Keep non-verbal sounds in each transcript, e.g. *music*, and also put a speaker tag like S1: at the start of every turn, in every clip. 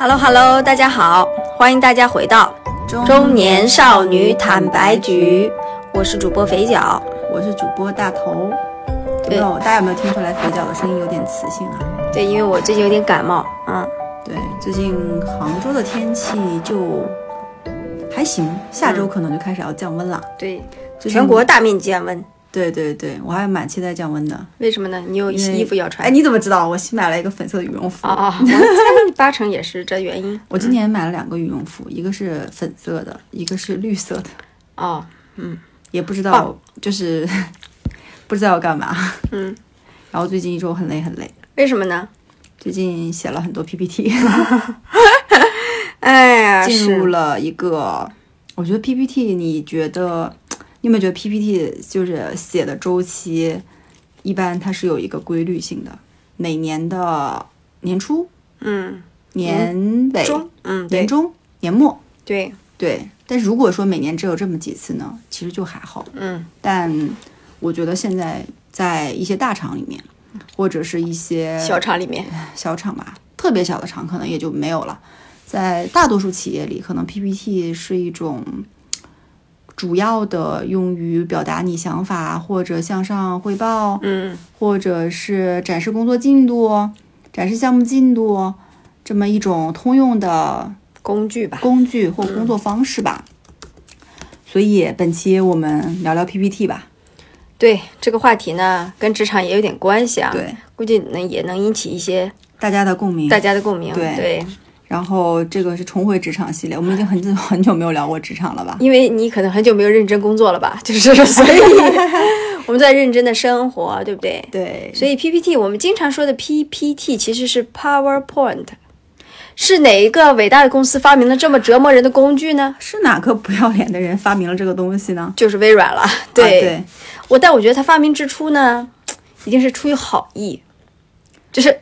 S1: Hello Hello，大家好，欢迎大家回到中年少女坦白局，我是主播肥脚，
S2: 我是主播大头。有没有大家有没有听出来肥脚的声音有点磁性啊？
S1: 对，因为我最近有点感冒，嗯，
S2: 对，最近杭州的天气就还行，下周可能就开始要降温了。
S1: 对，全国大面积降温，
S2: 对对对，我还蛮期待降温的。
S1: 为什么呢？你有衣服要穿。
S2: 哎，你怎么知道？我新买了一个粉色的羽绒服。
S1: 啊啊，我猜八成也是这原因。*laughs*
S2: 我今年买了两个羽绒服，一个是粉色的，一个是绿色的，
S1: 哦，嗯
S2: 也不知道就是 *laughs* 不知道要干嘛。
S1: 嗯，
S2: 然后最近一周很累很累，
S1: 为什么呢？
S2: 最近写了很多 PPT，*laughs*
S1: 哎呀，
S2: 进入了一个，我觉得 PPT，你觉得你有没有觉得 PPT 就是写的周期，一般它是有一个规律性的，每年的年初、
S1: 嗯，
S2: 年尾、
S1: 中，嗯，
S2: 年中、年末，
S1: 对，
S2: 对。但是如果说每年只有这么几次呢，其实就还好。
S1: 嗯，
S2: 但我觉得现在在一些大厂里面，或者是一些
S1: 小厂里面，
S2: 小厂吧，特别小的厂可能也就没有了。在大多数企业里，可能 PPT 是一种主要的用于表达你想法或者向上汇报，
S1: 嗯，
S2: 或者是展示工作进度、展示项目进度这么一种通用的
S1: 工具吧。
S2: 工具或工作方式吧。所以本期我们聊聊 PPT 吧。
S1: 对这个话题呢，跟职场也有点关系啊。，
S2: 对，
S1: 估计能也能引起一些
S2: 大家的共鸣。
S1: 大家的共鸣。
S2: 对
S1: 对，
S2: 然后这个是重回职场系列，我们已经很久 *laughs* 很久没有聊过职场了吧？
S1: 因为你可能很久没有认真工作了吧，就是所以 *laughs* 我们在认真的生活，对不对？
S2: 对，
S1: 所以 PPT 我们经常说的 PPT 其实是 PowerPoint，是哪一个伟大的公司发明了这么折磨人的工具呢？
S2: 是哪个不要脸的人发明了这个东西呢？
S1: 就是微软了。
S2: 啊
S1: 对，
S2: 对，
S1: 我但我觉得它发明之初呢，一定是出于好意，就是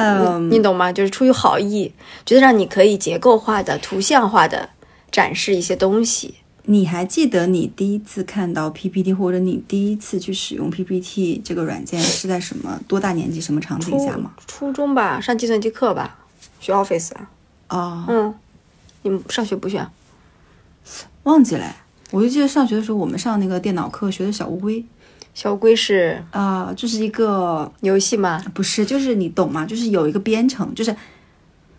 S2: 嗯，
S1: 你懂吗？就是出于好意，觉得让你可以结构化的、图像化的展示一些东西。
S2: 你还记得你第一次看到 PPT，或者你第一次去使用 PPT 这个软件是在什么多大年纪、什么场景下吗？
S1: 初中吧，上计算机课吧，学 Office 啊。
S2: 哦，
S1: 嗯，你们上学不学？
S2: 忘记了。我就记得上学的时候，我们上那个电脑课学的小乌龟
S1: 小乌龟是
S2: 啊、就是一个
S1: 游戏吗？
S2: 不是，就是你懂吗？就是有一个编程，就是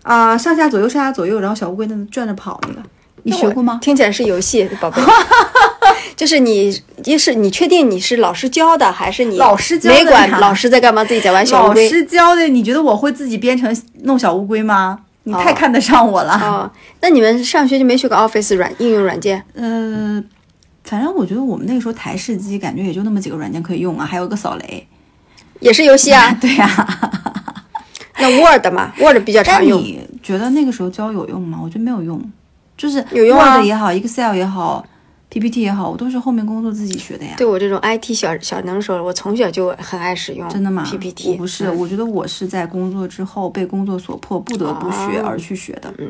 S2: 啊、上下左右上下左右，然后小乌龟在那转着跑那个，你学过吗？
S1: 听起来是游戏，宝贝。*laughs* 就是你，一是你确定你是老师教的，还是你
S2: 老师教的
S1: 没管老师在干嘛，自己在玩小乌龟老？
S2: 师教的，你觉得我会自己编程弄小乌龟吗？你太
S1: 哦
S2: 看得上我了。
S1: 哦，那你们上学就没学过 Office 软应用软件？
S2: 呃，反正我觉得我们那个时候台式机感觉也就那么几个软件可以用啊，还有一个扫雷。
S1: 也是游戏啊。*laughs*
S2: 对呀、*laughs*
S1: 那 Word 嘛，Word 比较常用。
S2: 但你觉得那个时候教有用吗？我觉得没有用，就是
S1: 有用啊
S2: Word 也好，Excel 也好，PPT 也好，我都是后面工作自己学的呀。
S1: 对我这种 IT 小小能手，我从小就很爱使用。
S2: 真的吗
S1: PPT
S2: 我不是，
S1: 嗯
S2: 我觉得我是在工作之后被工作所迫，不得不学
S1: 哦
S2: 而去学的。
S1: 嗯，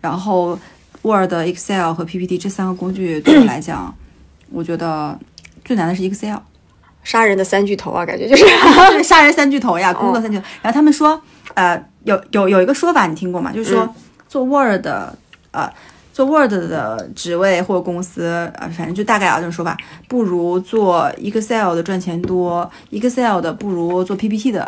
S2: 然后 Word、Excel 和 PPT 这三个工具对我来讲，我觉得最难的是 Excel，
S1: 杀人的三巨头啊，感觉就是。*laughs*
S2: 就是杀人三巨头呀，工作三巨头。然后他们说，呃，有有有一个说法你听过吗？就是说、做 Word 的，呃。做 Word 的职位或者公司，呃，反正就大概啊这种说法，不如做 Excel 的赚钱多，Excel 的不如做 PPT 的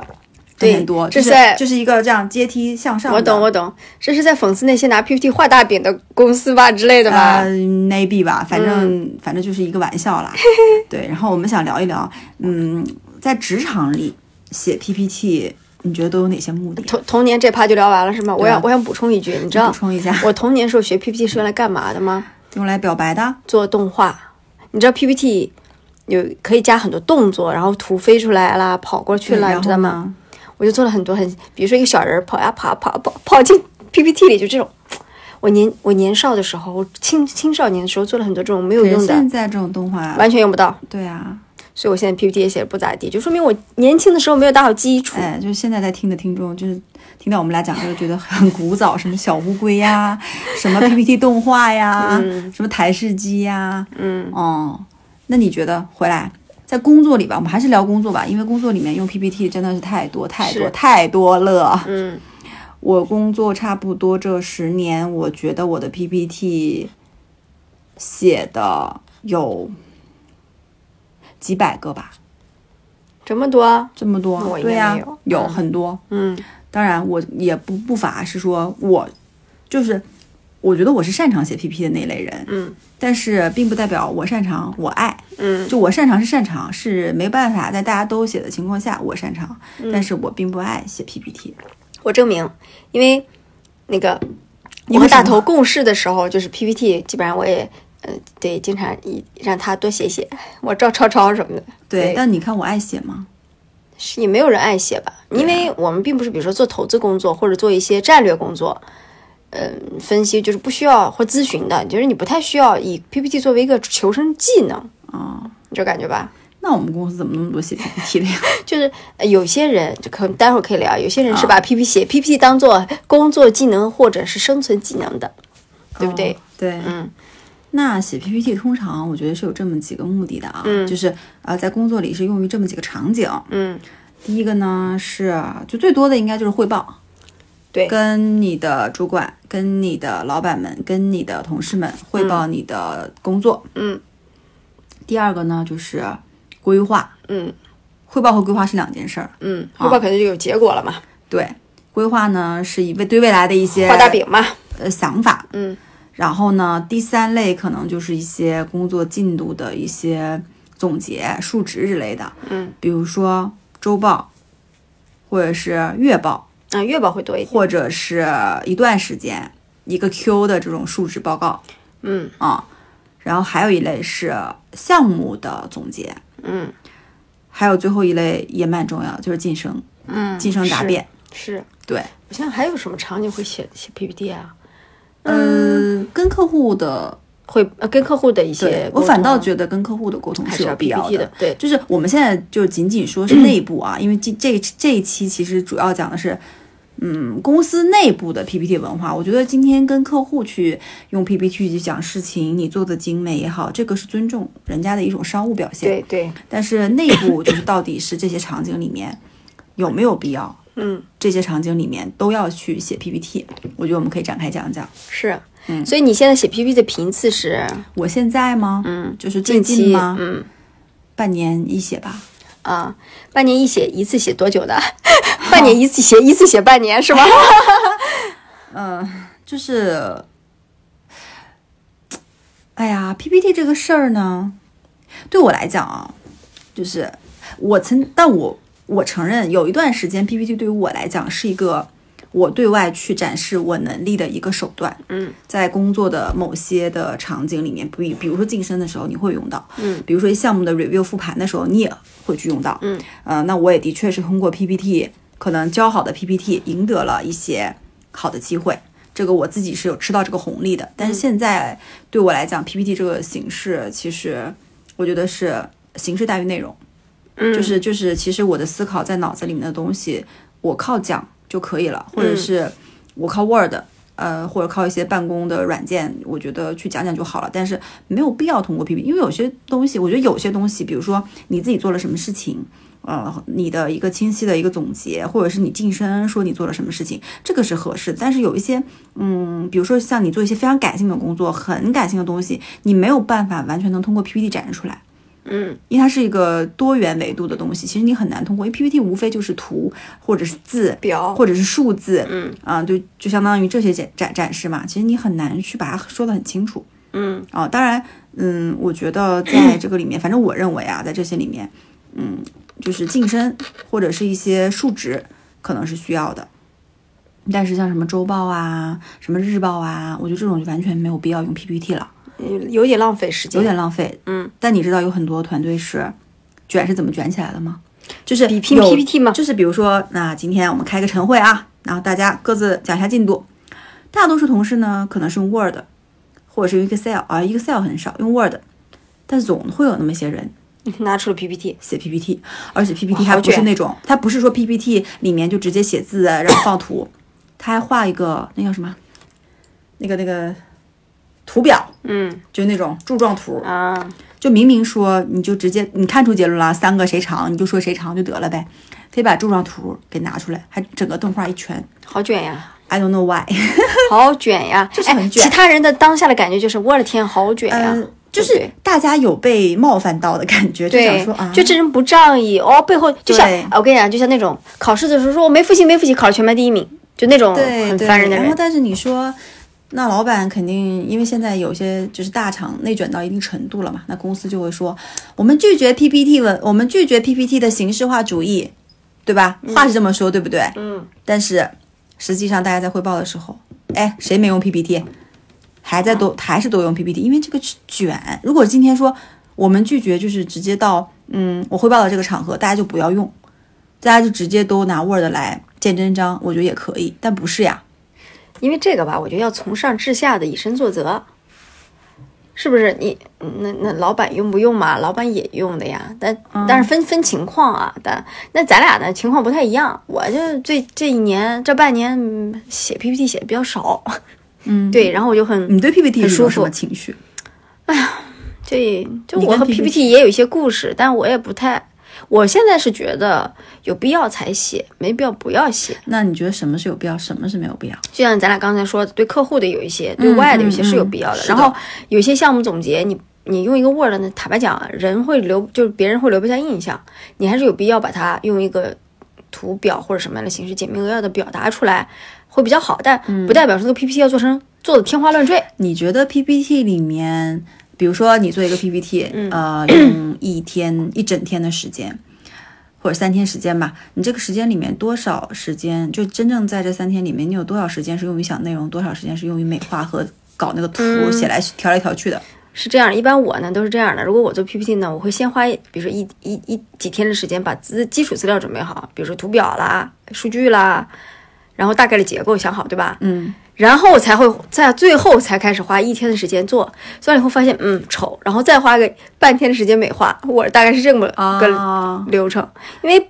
S2: 赚钱多，这是
S1: 这在
S2: 就是一个这样阶梯向上。
S1: 我懂，我懂，这是在讽刺那些拿 PPT 画大饼的公司吧之类的吧？
S2: 呃，maybe 吧，反正、反正就是一个玩笑啦。*laughs* 对，然后我们想聊一聊，嗯，在职场里写 PPT，你觉得都有哪些目的？
S1: 童童年这趴就聊完了是吗？我想我想补充一句，你知道
S2: 补充一下，
S1: 我童年时候学 PPT 是用来干嘛的吗？
S2: 用来表白的。
S1: 做动画。你知道 PPT 有可以加很多动作，然后图飞出来啦，跑过去了，你知道吗？我就做了很多很，比如说一个小人儿跑呀跑呀跑跑跑进 PPT 里，就这种。我年我年少的时候，我青青少年的时候做了很多这种没有用的，
S2: 现在这种动画，
S1: 完全用不到。
S2: 对啊，
S1: 所以我现在 PPT 也写的不咋地，就说明我年轻的时候没有打好基础。
S2: 哎，就是现在在听的听众，就是听到我们俩讲这个，觉得很古早，什么小乌龟呀，*laughs* 什么 PPT 动画呀，什么台式机呀，
S1: 嗯，
S2: 哦，那你觉得回来在工作里吧，我们还是聊工作吧，因为工作里面用 PPT 真的是太多太多太多了。
S1: 嗯，
S2: 我工作差不多这十年，我觉得我的 PPT 写的有几百个吧，
S1: 这么多，
S2: 这么多对呀、
S1: 没有。
S2: 很多。
S1: 嗯。
S2: 当然，我也不不乏是说我就是我觉得我是擅长写 PPT 的那类人，
S1: 嗯
S2: 但是并不代表我擅长，我爱。
S1: 嗯
S2: 就我擅长是擅长，是没办法在大家都写的情况下我擅长，
S1: 嗯
S2: 但是我并不爱写 PPT。
S1: 我证明，因为那个
S2: 你
S1: 和大头共事的时候，就是 PPT，基本上我也呃得经常一让他多写写，*laughs* 我照抄抄什么的。
S2: 对，但你看我爱写吗？
S1: 是也没有人爱写吧，因为我们并不是比如说做投资工作或者做一些战略工作，嗯、分析就是不需要或咨询的，就是你不太需要以 PPT 作为一个求生技能，
S2: 啊、
S1: 你这感觉吧？
S2: 那我们公司怎么那么多写 PPT 的呀？
S1: 就是呃有些人，就可能待会儿可以聊，有些人是把 PPT 写 PPT 当做工作技能或者是生存技能的，对不对？
S2: 哦对，
S1: 嗯
S2: 那写 PPT 通常我觉得是有这么几个目的的啊，
S1: 嗯
S2: 就是呃在工作里是用于这么几个场景。
S1: 嗯，
S2: 第一个呢是就最多的应该就是汇报，
S1: 对。
S2: 跟你的主管、跟你的老板们、跟你的同事们汇报你的工作。
S1: 嗯。
S2: 第二个呢就是规划，
S1: 嗯。
S2: 汇报和规划是两件事儿。
S1: 嗯，汇报肯定就有结果了嘛，
S2: 对，规划呢是以为对未来的一些
S1: 画大饼嘛，
S2: 呃想法，
S1: 嗯。
S2: 然后呢，第三类可能就是一些工作进度的一些总结、数值之类的，
S1: 嗯，
S2: 比如说周报，或者是月报，
S1: 啊，月报会多一点，
S2: 或者是一段时间一个 Q 的这种述职报告
S1: 嗯
S2: 啊。然后还有一类是项目的总结，
S1: 嗯
S2: 还有最后一类也蛮重要，就是晋升、
S1: 嗯，
S2: 晋升答辩。
S1: 是。
S2: 对，
S1: 我想想还有什么场景会写写 PPT 啊？
S2: 嗯，跟客户的，
S1: 会呃跟客户的一些
S2: 我反倒觉得跟客户的沟通
S1: 还是
S2: 有必要
S1: 的，对，
S2: 就是我们现在就仅仅说是内部啊，因为这这这一期其实主要讲的是，嗯，公司内部的 PPT 文化。我觉得今天跟客户去用 PPT 去讲事情，你做的精美也好，这个是尊重人家的一种商务表现。
S1: 对对，
S2: 但是内部就是到底是这些场景里面有没有必要？
S1: 嗯，
S2: 这些场景里面都要去写 PPT，我觉得我们可以展开讲讲。
S1: 是，嗯所以你现在写 PPT 的频次是，
S2: 我现在吗？
S1: 嗯，
S2: 就是最
S1: 近期，
S2: 吗？
S1: 嗯
S2: 半年一写吧。
S1: 啊，半年一写一次写多久的？*laughs* 半年一次写一次写半年是吗？*laughs*
S2: 嗯就是，哎呀，PPT 这个事儿呢，对我来讲啊，就是我曾，但我我承认，有一段时间 PPT 对于我来讲是一个我对外去展示我能力的一个手段。
S1: 嗯，
S2: 在工作的某些的场景里面，比比如说晋升的时候，你会用到。
S1: 嗯，
S2: 比如说项目的 review 复盘的时候，你也会去用到。
S1: 嗯，
S2: 呃，那我也的确是通过 PPT，可能教好的 PPT 赢得了一些好的机会。这个我自己是有吃到这个红利的，但是现在对我来讲，PPT 这个形式，其实我觉得是形式大于内容。
S1: 嗯
S2: 就是就是，其实我的思考在脑子里面的东西，我靠讲就可以了，或者是我靠 Word，呃，或者靠一些办公的软件，我觉得去讲讲就好了。但是没有必要通过 PPT，因为有些东西，我觉得有些东西，比如说你自己做了什么事情。呃，你的一个清晰的一个总结，或者是你晋升说你做了什么事情，这个是合适的。但是有一些，嗯，比如说像你做一些非常感性的工作，很感性的东西，你没有办法完全能通过 PPT 展示出来。
S1: 嗯
S2: 因为它是一个多元维度的东西，其实你很难通过，因为 PPT 无非就是图或者是字
S1: 表
S2: 或者是数字，
S1: 嗯
S2: 啊、就就相当于这些展展展示嘛，其实你很难去把它说得很清楚
S1: 嗯
S2: 啊、当然，嗯，我觉得在这个里面，*clears throat* 反正我认为啊，在这些里面，嗯，就是晋升或者是一些数值可能是需要的。但是像什么周报啊、什么日报啊，我觉得这种就完全没有必要用 PPT 了。
S1: 嗯有点浪费时间，
S2: 有点浪费。
S1: 嗯，
S2: 但你知道有很多团队是卷是怎么卷起来的吗？就是
S1: 比拼 PPT 吗
S2: 就是比如说，那今天我们开个晨会啊，然后大家各自讲一下进度。大多数同事呢，可能是用 Word，或者是用 Excel 啊，Excel 很少用 Word，但总会有那么些人 *laughs*
S1: 拿出了 PPT，
S2: 写 PPT，而且 PPT 还不是那种，它不是说 PPT 里面就直接写字，然后放图，它还画一个那叫什么，那个那个图表，
S1: 嗯。
S2: 就那种柱状图，
S1: 啊，
S2: 就明明说你就直接你看出结论了，三个谁长你就说谁长就得了呗，非把柱状图给拿出来，还整个动画一圈。
S1: 好卷呀
S2: ，，I don't know why，*laughs*
S1: 好卷呀，
S2: 就是很卷。
S1: 哎。其他人的当下的感觉就是，我的天，好卷呀。
S2: 嗯，，就是大家有被冒犯到的感觉，就想
S1: 对
S2: 说啊，，
S1: 就这人不仗义哦，背后就像我跟你讲，就像那种考试的时候说我没复习没复习，考了全班第一名，就那种很烦人的人。
S2: 然后但是你说。那老板肯定，因为现在有些就是大厂内卷到一定程度了嘛，那公司就会说，我们拒绝 PPT 文，我们拒绝 PPT 的形式化主义，对吧？话是这么说，对不对？
S1: 嗯，
S2: 但是实际上大家在汇报的时候，哎，谁没用 PPT？还在都、还是都用 PPT，因为这个是卷。如果今天说我们拒绝，就是直接到嗯，我汇报的这个场合，大家就不要用，大家就直接都拿 Word 来见真章，我觉得也可以，但不是呀。
S1: 因为这个吧，我觉得要从上至下的以身作则，是不是？你那那老板用不用嘛？老板也用的呀，但
S2: 嗯
S1: 但是分分情况啊。但那咱俩呢情况不太一样，我就这这一年这半年嗯写 PPT 写的比较少，
S2: 嗯，*laughs*
S1: 对，然后我就很
S2: 你对 PPT
S1: 很舒
S2: 是有什么
S1: 服
S2: 情绪？
S1: 这就我和
S2: PPT
S1: 也有一些故事，但我也不太。我现在是觉得有必要才写，没必要不要写。
S2: 那你觉得什么是有必要，什么是没有必要？
S1: 就像咱俩刚才说的，对客户的有一些，对外的有些是有必要的。然后有些项目总结，你你用一个 Word 呢，坦白讲，人会留，就是别人会留不下印象，你还是有必要把它用一个图表或者什么样的形式简明扼要的表达出来，会比较好。但
S2: 嗯
S1: 不代表说这个 PPT 要做成做的天花乱坠。
S2: 你觉得 PPT 里面，比如说你做一个 PPT，、呃，用一天一整天的时间，或者三天时间吧，你这个时间里面多少时间，就真正在这三天里面，你有多少时间是用于想内容，多少时间是用于美化和搞那个图，写来调来调去的？
S1: 是这样，一般我呢都是这样的。如果我做 PPT 呢，我会先花，比如说一一一几天的时间把资基础资料准备好，比如说图表啦、数据啦，然后大概的结构想好，对吧？
S2: 嗯，
S1: 然后才会在最后才开始花一天的时间做，做完以后发现嗯丑，然后再花个半天的时间美化，我大概是这么个
S2: 啊，
S1: 流程。因为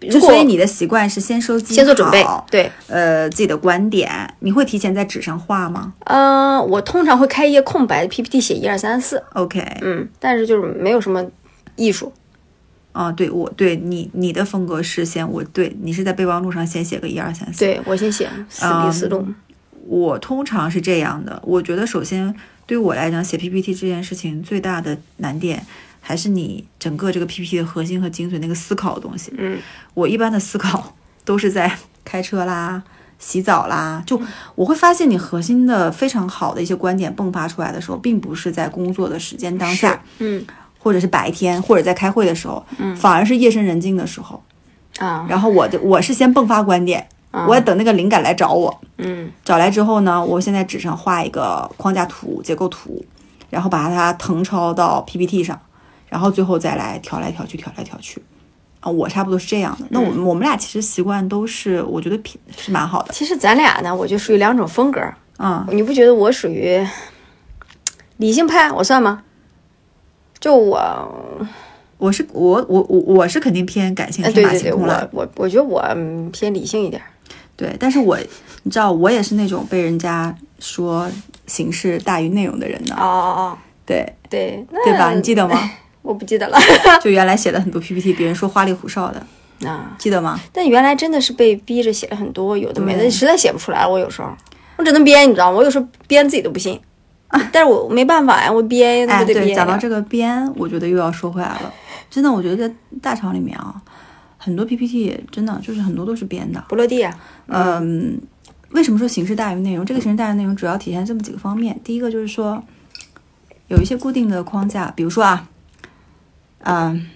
S2: 就
S1: 如果
S2: 所以你的习惯是先收集，
S1: 先做准备，对，
S2: 呃，自己的观点，你会提前在纸上画吗？
S1: 嗯、我通常会开一页空白的 PPT 写一二三四
S2: ，？OK，
S1: 嗯，但是就是没有什么艺术，
S2: 啊，对我对你你的风格是先我对你是在备忘录上先写个一二三四，
S1: 对我先写四笔四动。
S2: 我通常是这样的，我觉得首先对于我来讲，写 PPT 这件事情最大的难点还是你整个这个 PPT 的核心和精髓那个思考的东西。
S1: 嗯，
S2: 我一般的思考 *laughs* 都是在开车啦、洗澡啦，就我会发现你核心的非常好的一些观点迸发出来的时候，并不是在工作的时间当下，
S1: 嗯
S2: 或者是白天，或者在开会的时候，反而是夜深人静的时候。
S1: 啊
S2: 然后我就我是先迸发观点，我要等那个灵感来找我。
S1: 嗯
S2: 找来之后呢，我现在纸上画一个框架图、结构图，然后把它誊抄到 PPT 上，然后最后再来调来调去、调来调去。啊，我差不多是这样的。那我们、我们俩其实习惯都是，我觉得品是蛮好的。
S1: 其实咱俩呢，我就属于两种风格。
S2: 嗯，
S1: 你不觉得我属于理性派？我算吗？就我，
S2: 我是我我我我是肯定偏感性、
S1: 哎，
S2: 天马行空了
S1: 我。我我觉得我嗯偏理性一点。
S2: 对，但是我你知道，我也是那种被人家说形式大于内容的人呢。
S1: 哦哦哦，
S2: 对
S1: 对，
S2: 对吧？你记得吗？*laughs*
S1: 我不记得了 *laughs*
S2: 就原来写了很多 PPT，别人说花里胡哨的，
S1: 啊。
S2: 记得吗？
S1: 但原来真的是被逼着写了很多有的没的，
S2: 对
S1: 实在写不出来。我有时候我只能编，你知道吗？我有时候编自己都不信，*laughs* 但是我没办法呀，我编那
S2: 哎，对。讲到这个编，我觉得又要说回来了。真的，我觉得在大厂里面啊，很多 PPT 真的就是很多都是编的。
S1: 不落地啊，
S2: 嗯，为什么说形式大于内容？这个形式大于内容主要体现这么几个方面。第一个就是说，有一些固定的框架，比如说啊，嗯，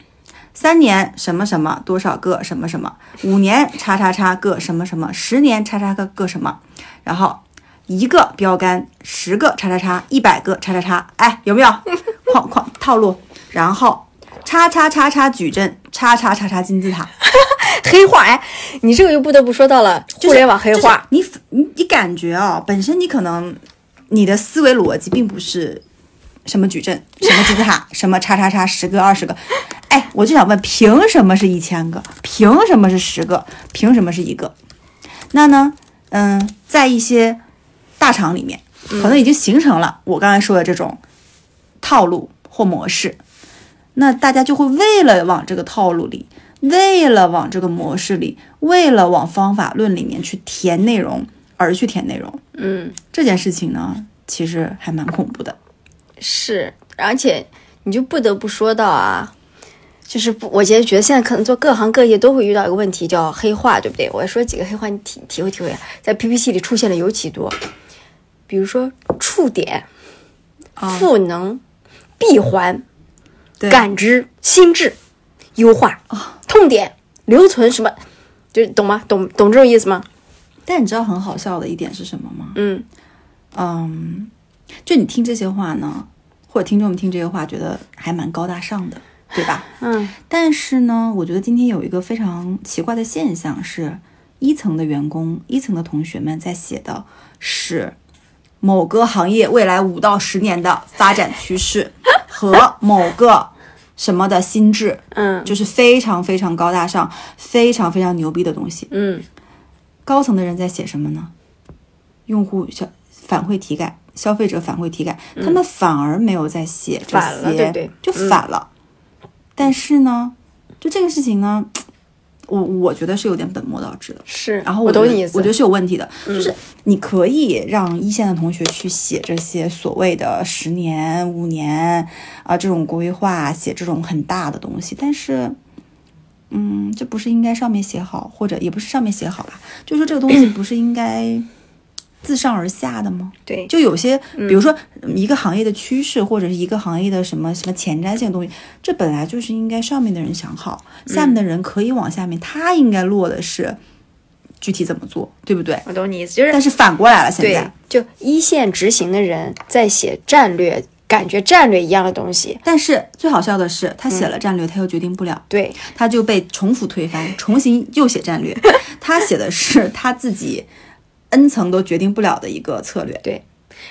S2: 三年什么什么多少个什么什么，五年叉叉叉个什么什么，十年叉叉个个什么，然后一个标杆，十个叉叉叉，一百个叉叉叉，哎，有没有 *laughs* 框框套路？然后叉叉叉叉矩阵，叉叉叉叉金字塔。*laughs*
S1: 黑化哎，你这个又不得不说到了互联网黑化。
S2: 就是你你你感觉啊、本身你可能你的思维逻辑并不是什么矩阵、什么金字塔、*laughs* 什么叉叉叉十个、二十个，哎，我就想问，凭什么是一千个？凭什么是十个？凭什么是一个？那呢，嗯，在一些大厂里面，可能已经形成了我刚才说的这种套路或模式，那大家就会为了往这个套路里，为了往这个模式里，为了往方法论里面去填内容而去填内容。
S1: 嗯，
S2: 这件事情呢，其实还蛮恐怖的。
S1: 是，而且你就不得不说到啊，就是不，我觉得觉得现在可能做各行各业都会遇到一个问题，叫黑化，对不对？我要说几个黑化，你体体会体会啊，在 PPT 里出现的尤其多，比如说触点、赋能、闭环、
S2: 对
S1: 感知、心智、优化、痛点、留存什么，就是懂吗？懂懂这种意思吗？
S2: 但你知道很好笑的一点是什么吗？
S1: 嗯
S2: 嗯，就你听这些话呢，或者听众们听这些话，觉得还蛮高大上的，对吧？
S1: 嗯
S2: 但是呢，我觉得今天有一个非常奇怪的现象是，一层的员工、一层的同学们在写的是某个行业未来五到十年的发展趋势 *laughs* 和某个什么的心智，
S1: 嗯
S2: 就是非常非常高大上、非常非常牛逼的东西。
S1: 嗯
S2: 高层的人在写什么呢？用户消反馈体感、消费者反馈体感，他们反而没有在写这
S1: 嗯反了
S2: 些，
S1: 对对
S2: 就反了。但是呢，就这个事情呢，我我觉得是有点本末倒置的。
S1: 是，
S2: 然后
S1: 我懂你意思，
S2: 我觉得是有问题的，就是你可以让一线的同学去写这些所谓的十年、五年啊、这种规划，写这种很大的东西，但是。嗯，这不是应该上面写好，或者也不是上面写好吧？就说这个东西不是应该自上而下的吗？
S1: 对，
S2: 就有些，比如说嗯一个行业的趋势，或者是一个行业的什么什么前瞻性的东西，这本来就是应该上面的人想好，下面的人可以往下面，他应该落的是具体怎么做，对不对？
S1: 我懂你意思，就是
S2: 但是反过来了，现在，，
S1: 就一线执行的人在写战略，感觉战略一样的东西，
S2: 但是最好笑的是，他写了战略，他又决定不了，
S1: 对，
S2: 他就被重复推翻，重新又写战略。*laughs* 他写的是他自己 N 层都决定不了的一个策略，对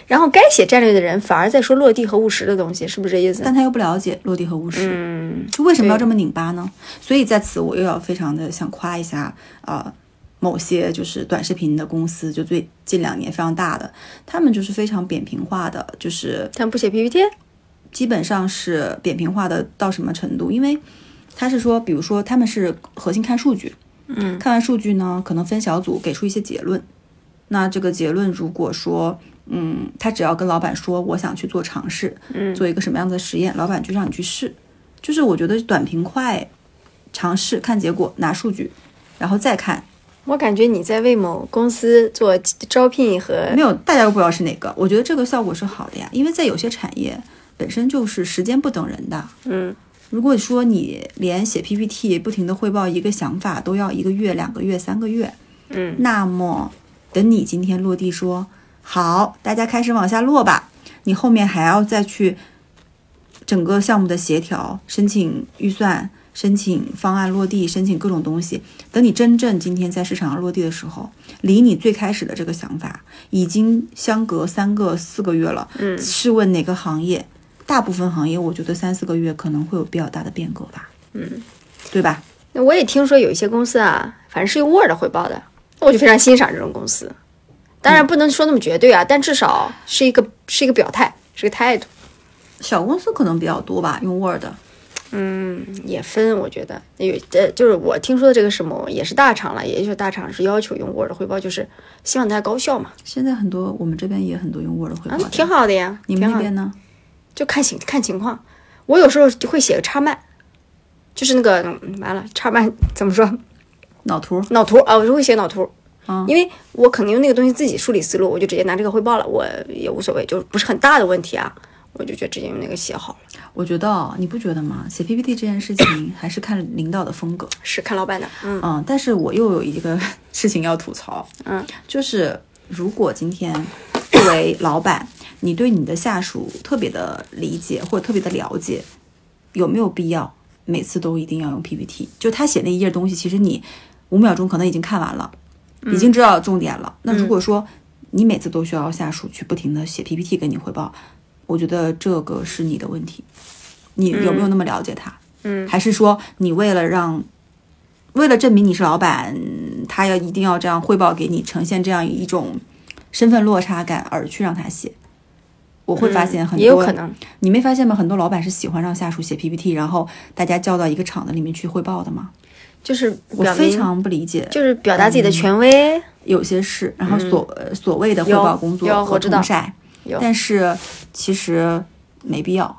S1: 然后该写战略的人反而在说落地和务实的东西，是不是这意思？
S2: 但他又不了解落地和务实。
S1: 嗯，
S2: 就为什么要这么拧巴呢？所以在此我又要非常的想夸一下啊、呃某些就是短视频的公司，就最近两年非常大的，他们就是非常扁平化的，就是
S1: 他们不写 PPT，
S2: 基本上是扁平化的到什么程度？因为他是说，比如说他们是核心看数据，
S1: 嗯，
S2: 看完数据呢，可能分小组给出一些结论。那这个结论如果说，嗯，他只要跟老板说我想去做尝试，
S1: 嗯
S2: 做一个什么样的实验，老板就让你去试。就是我觉得短平快，尝试看结果，拿数据，然后再看。
S1: 我感觉你在为某公司做招聘和
S2: 没有，大家都不知道是哪个。我觉得这个效果是好的呀，因为在有些产业本身就是时间不等人的。
S1: 嗯
S2: 如果说你连写 PPT 不停的汇报一个想法都要一个月、两个月、三个月，
S1: 嗯
S2: 那么等你今天落地说好，大家开始往下落吧，你后面还要再去整个项目的协调、申请预算、申请方案落地、申请各种东西。等你真正今天在市场上落地的时候，离你最开始的这个想法已经相隔三个、四个月了。
S1: 嗯
S2: 试问哪个行业？大部分行业，我觉得三四个月可能会有比较大的变革吧。
S1: 嗯，
S2: 对吧？
S1: 那我也听说有一些公司啊，反正是用 Word 汇报的，我就非常欣赏这种公司。当然不能说那么绝对啊，但至少是一个是一个表态，是个态度。
S2: 小公司可能比较多吧，用 Word。
S1: 嗯，也分，我觉得有呃，就是我听说的这个什么也是大厂了，也就是大厂是要求用 Word 汇报，就是希望大家高效嘛，
S2: 现在很多我们这边也很多用 Word 汇报，，
S1: 啊挺好的呀。
S2: 你们那边呢？
S1: 就看情看情况，我有时候就会写个插漫，就是那个嗯完了插漫怎么说
S2: 脑图
S1: 脑图啊，我就会写脑图，
S2: 嗯
S1: 因为我肯定用那个东西自己梳理思路，我就直接拿这个汇报了，我也无所谓，就不是很大的问题啊，我就觉得直接用那个写好了，
S2: 我觉得哦你不觉得吗？写 PPT 这件事情还是看领导的风格。
S1: 是看老板的，嗯。
S2: 嗯，但是我又有一个事情要吐槽，
S1: 嗯，
S2: 就是如果今天作为老板，你对你的下属特别的理解或者特别的了解，有没有必要每次都一定要用 PPT？就他写那一页东西，其实你五秒钟可能已经看完了，已经知道重点了。那如果说你每次都需要下属去不停的写 PPT 给你汇报，我觉得这个是你的问题，你有没有那么了解他？
S1: 嗯
S2: 还是说你为了让，为了证明你是老板，他要一定要这样汇报给你，呈现这样一种身份落差感而去让他写。我会发现很多，
S1: 也有可能，
S2: 你没发现吗？很多老板是喜欢让下属写 PPT，然后大家叫到一个厂子里面去汇报的吗？
S1: 就是
S2: 我非常不理解，
S1: 就是表达自己的权威，
S2: 有些事，然后所、呃所谓的汇报工作和
S1: 有我知道
S2: 通晒，但是其实没必要。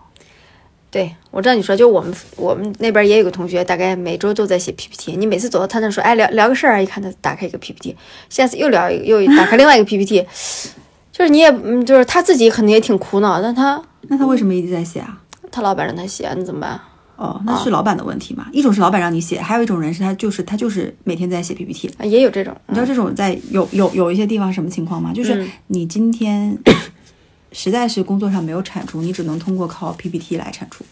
S1: 对，我知道你说，就我们我们那边也有个同学，大概每周都在写 PPT。你每次走到他那说，哎，聊聊个事儿啊，一看他打开一个 PPT，下次又聊又打开另外一个 PPT，*laughs* 就是你也，嗯，就是他自己可能也挺苦恼，但他
S2: 那他为什么一直在写啊？
S1: 他老板让他写，那怎么办？
S2: 哦，那是老板的问题嘛。一种是老板让你写，还有一种人是他就是他就是每天在写 PPT。
S1: 啊，也有这种，
S2: 你知道这种在有有有一些地方什么情况吗？就是
S1: 嗯
S2: 你今天实在是工作上没有产出，你只能通过靠 PPT 来产出。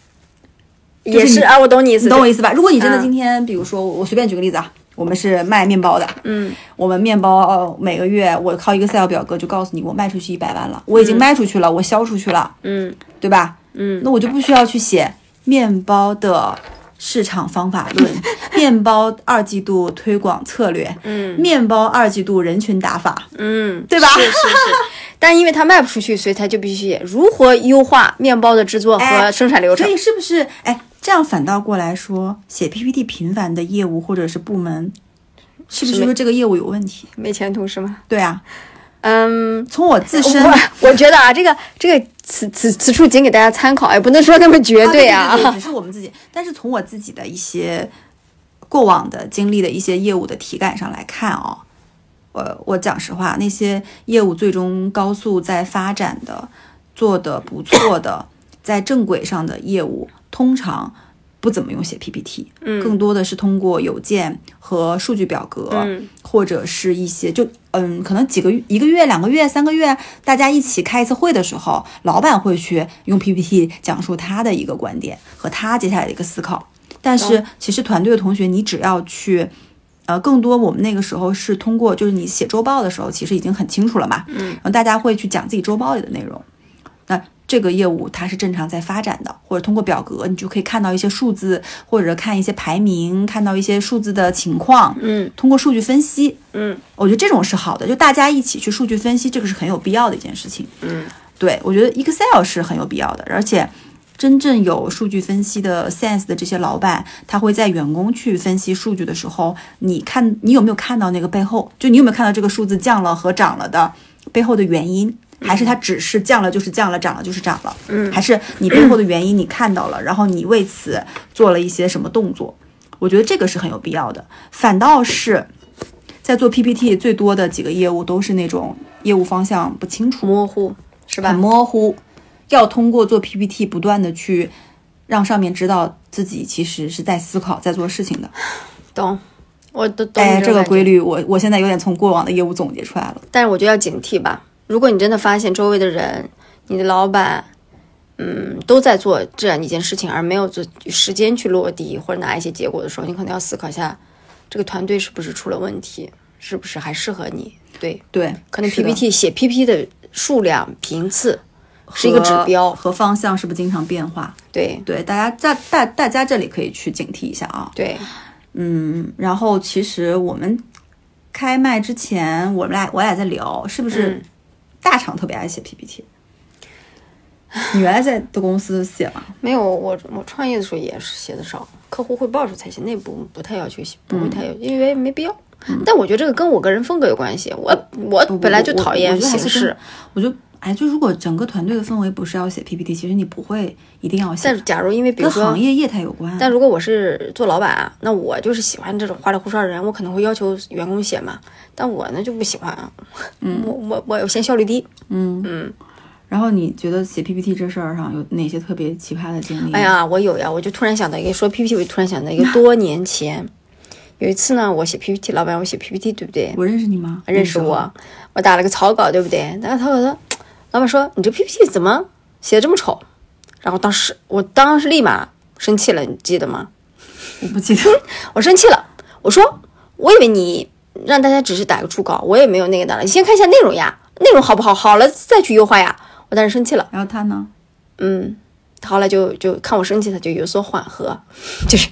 S1: 也是啊，我懂你意思，
S2: 你懂我意思吧？如果你真的
S1: 嗯
S2: 今天，比如说我随便举个例子啊，我们是卖面包的，
S1: 嗯，
S2: 我们面包呃每个月我靠一个 Excel 表格就告诉你我卖出去一百万了，我已经卖出去了，我销出去了，
S1: 嗯
S2: 对吧？
S1: 嗯，
S2: 那我就不需要去写面包的市场方法论，*laughs* 面包二季度推广策略，
S1: 嗯
S2: 面包二季度人群打法，
S1: 嗯，
S2: 对吧
S1: 是是是，*laughs* 但因为他卖不出去，所以他就必须写如何优化面包的制作和
S2: 哎
S1: 生产流程
S2: 所。以是不是？哎，这样反倒过来说，写 PPT 频繁的业务或者是部门，是不是说这个业务有问题？
S1: 没前途是吗？
S2: 对啊，
S1: 嗯，
S2: 从我自身
S1: 我我觉得啊，这个这个此此此处仅给大家参考，也不能说那么绝对啊。
S2: 对对对只是我们自己。但是从我自己的一些过往的经历的一些业务的体感上来看哦，我，我讲实话，那些业务最终高速在发展的、做的不错的、在正轨上的业务，通常。不怎么用写 PPT，
S1: 嗯
S2: 更多的是通过邮件和数据表格，
S1: 嗯
S2: 或者是一些就嗯，可能几个月、一个月、两个月、三个月，大家一起开一次会的时候，老板会去用 PPT 讲述他的一个观点和他接下来的一个思考。但是其实团队的同学，你只要去，呃，更多我们那个时候是通过，就是你写周报的时候，其实已经很清楚了嘛，
S1: 嗯，
S2: 然后大家会去讲自己周报里的内容。那这个业务它是正常在发展的，或者通过表格，你就可以看到一些数字，或者看一些排名，看到一些数字的情况，
S1: 嗯
S2: 通过数据分析，
S1: 嗯
S2: 我觉得这种是好的，就大家一起去数据分析，这个是很有必要的一件事情。
S1: 嗯，
S2: 对我觉得 Excel 是很有必要的，而且真正有数据分析的 sense 的这些老板，他会在员工去分析数据的时候，你看你有没有看到那个背后，就你有没有看到这个数字降了和涨了的背后的原因？还是它只是降了就是降了，涨了就是涨了？
S1: 嗯
S2: 还是你背后的原因你看到了，然后你为此做了一些什么动作？我觉得这个是很有必要的。反倒是在做 PPT 最多的几个业务都是那种业务方向不清楚，
S1: 模糊是吧
S2: 很？模糊，要通过做 PPT 不断的去让上面知道自己其实是在思考、在做事情的。
S1: 懂，我都懂
S2: 哎，这个规律我我现在有点从过往的业务总结出来了。
S1: 但是我觉得要警惕吧。如果你真的发现周围的人，你的老板，嗯，都在做这样一件事情，而没有做时间去落地或者拿一些结果的时候，你可能要思考一下，这个团队是不是出了问题，是不是还适合你？对，
S2: 对，
S1: 可能 PPT 写 PPT 的数量频次是一个指标。
S2: 和方向是不是经常变化？
S1: 对
S2: 对，大家在大大家这里可以去警惕一下啊。
S1: 对，
S2: 嗯，然后其实我们开麦之前，我们俩我俩在聊，是不是
S1: 嗯
S2: 大厂特别爱写 PPT？、你原来在的公司写吗？
S1: 没有我我创业的时候也是写的少，客户汇报时候才写，内部不太要求写，不会太有，因为没必要。但我觉得这个跟我个人风格有关系，我我本来就讨厌形式，
S2: 我就哎，就如果整个团队的氛围不是要写 PPT，其实你不会一定要写
S1: 但，是假如因为比如说
S2: 跟行，业业态有关。
S1: 但如果我是做老板啊，那我就是喜欢这种花里胡哨的人，我可能会要求员工写嘛，但我呢就不喜欢啊，嗯，我我我我嫌效率低，
S2: 嗯
S1: 嗯，
S2: 然后你觉得写 PPT 这事儿上有哪些特别奇葩的经历？
S1: 哎，呀，我有呀，我就突然想到一个，说 PPT，我就突然想到一个，多年前有一次呢，我写 PPT，老板让我写 PPT，对不对？
S2: 我认识你吗？
S1: 认识我，我打了个草稿，对不对？打个草稿说，老板说你这 PPT 怎么写的这么丑？然后当时我当时立马生气了，你记得吗？
S2: 我不记得。*laughs*
S1: 我生气了，我说我以为你让大家只是打个初稿，我也没有那个的了，你先看一下内容呀，内容好不好？好了再去优化呀。我当时生气了，
S2: 然后他呢？
S1: 嗯，他后来就就看我生气，他就有所缓和，*laughs* 就是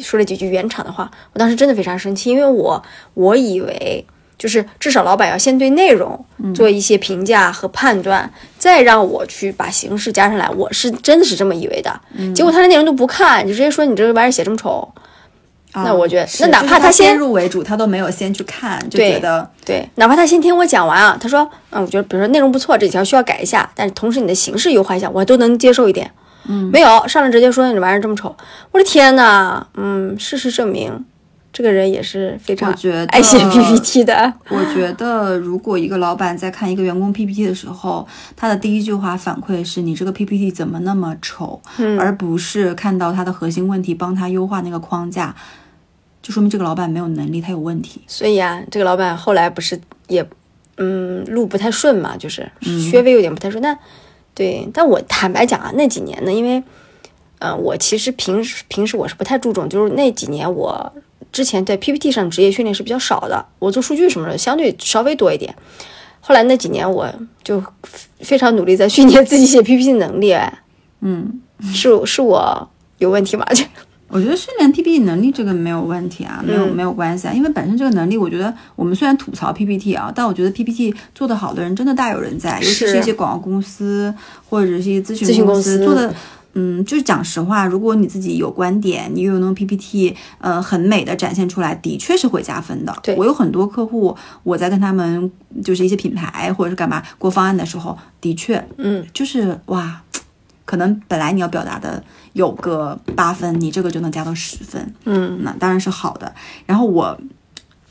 S1: 说了几句圆场的话。我当时真的非常生气，因为我我以为就是至少老板要先对内容做一些评价和判断，再让我去把形式加上来。我是真的是这么以为的，结果他的内容都不看，就直接说你这个玩意儿写这么丑。那我觉得，那哪怕
S2: 他
S1: 先
S2: 入为主，他都没有先去看，就觉得
S1: 对，哪怕他先听我讲完啊，他说，嗯，我觉得比如说内容不错，这几条需要改一下，但是同时你的形式优化一下，我都能接受一点。嗯，没有上来直接说你这玩意儿这么丑，我的天呐，嗯，事实证明，这个人也是非常爱写 PPT 的。
S2: 我觉得，*laughs* 如果一个老板在看一个员工 PPT 的时候，他的第一句话反馈是你这个 PPT 怎么那么丑，而不是看到他的核心问题，帮他优化那个框架，就说明这个老板没有能力，他有问题。
S1: 所以啊，这个老板后来不是也，嗯，路不太顺嘛，就是稍微有点不太顺。但对，但我坦白讲啊，那几年呢，因为，呃，我其实平时平时我是不太注重，就是那几年我之前在 PPT 上职业训练是比较少的，我做数据什么的相对稍微多一点。后来那几年我就非常努力在训练自己写 PPT 能力，哎，
S2: 嗯，
S1: 是是我有问题吗？就 *laughs*
S2: 我觉得训练 PPT 能力这个没有问题啊，没有、没有关系啊，因为本身这个能力，我觉得我们虽然吐槽 PPT 啊，但我觉得 PPT 做得好的人真的大有人在，尤其是一些广告公司或者是一些咨
S1: 咨询
S2: 询公
S1: 公司
S2: 做的。嗯，就是讲实话，如果你自己有观点，你又能 PPT，呃，很美的展现出来，的确是会加分的。
S1: 对
S2: 我有很多客户，我在跟他们就是一些品牌或者是干嘛过方案的时候，的确，
S1: 嗯，
S2: 就是哇，可能本来你要表达的有个八分，你这个就能加到十分，
S1: 嗯，
S2: 那当然是好的。然后我